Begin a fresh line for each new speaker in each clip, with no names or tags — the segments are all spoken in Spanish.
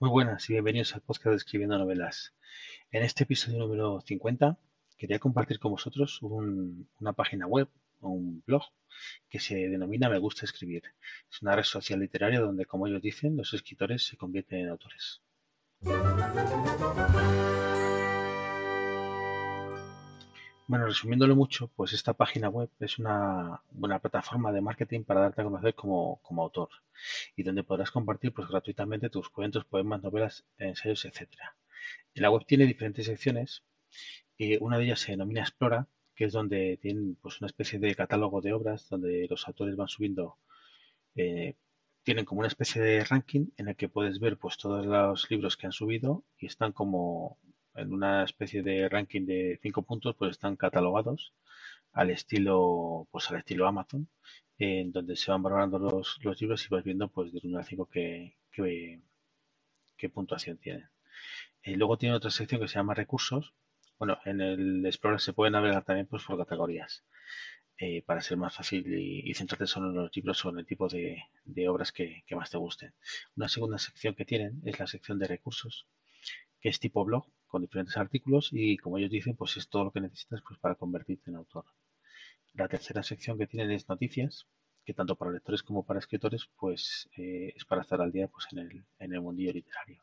Muy buenas y bienvenidos al podcast de Escribiendo Novelas. En este episodio número 50 quería compartir con vosotros un- una página web o un blog que se denomina Me gusta escribir. Es una red social literaria donde, como ellos dicen, los escritores se convierten en autores. Bueno, resumiéndolo mucho, pues esta página web es una buena plataforma de marketing para darte a conocer como, como autor y donde podrás compartir pues, gratuitamente tus cuentos, poemas, novelas, ensayos. En la web tiene diferentes secciones y una de ellas se denomina Explora, que es donde tienen pues, una especie de catálogo de obras donde los autores van subiendo, eh, tienen como una especie de ranking en el que puedes ver pues todos los libros que han subido y están como en una especie de ranking de cinco puntos, pues están catalogados al estilo, pues al estilo Amazon, en donde se van valorando los, los libros y vas viendo pues de 1 a 5 qué, qué, puntuación tienen. Y luego tiene otra sección que se llama recursos. Bueno, en el Explorer se puede navegar también pues, por categorías eh, para ser más fácil y, y, centrarte solo en los libros o en el tipo de, de obras que, que, más te gusten. Una segunda sección que tienen es la sección de recursos, que es tipo blog, con diferentes artículos y como ellos dicen, pues es todo lo que necesitas pues, para convertirte en autor. La tercera sección que tienen es noticias, que tanto para lectores como para escritores, pues eh, es para estar al día pues, en, el, en el mundillo literario.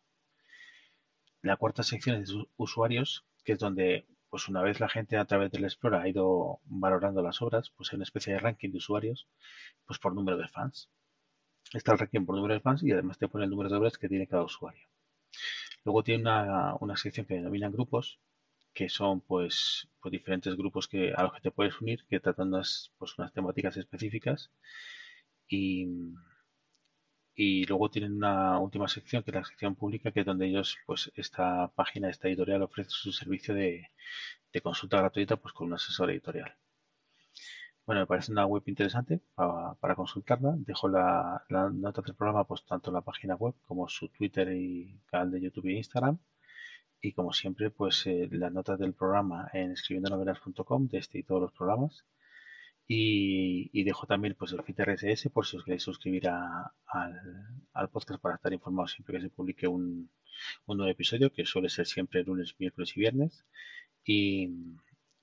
La cuarta sección es usuarios, que es donde, pues una vez la gente a través del Explora ha ido valorando las obras, pues hay una especie de ranking de usuarios, pues por número de fans. Está el ranking por número de fans y además te pone el número de obras que tiene cada usuario. Luego tiene una, una sección que denominan grupos, que son pues, pues, diferentes grupos que, a los que te puedes unir, que tratan unas, pues, unas temáticas específicas. Y, y luego tienen una última sección, que es la sección pública, que es donde ellos, pues esta página, esta editorial ofrece su servicio de, de consulta gratuita pues con un asesor editorial. Bueno, me parece una web interesante para, para consultarla. Dejo la, la, nota del programa, pues tanto la página web como su Twitter y canal de YouTube e Instagram. Y como siempre, pues eh, las notas del programa en escribiendonovelas.com de este y todos los programas. Y, y, dejo también pues el feed RSS por si os queréis suscribir a, al, al, podcast para estar informados siempre que se publique un, un, nuevo episodio, que suele ser siempre lunes, miércoles y viernes. Y,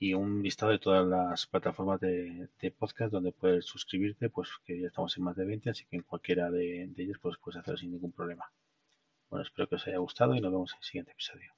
y un listado de todas las plataformas de, podcast donde puedes suscribirte, pues que ya estamos en más de 20, así que en cualquiera de, de ellos pues puedes hacerlo sin ningún problema. Bueno, espero que os haya gustado y nos vemos en el siguiente episodio.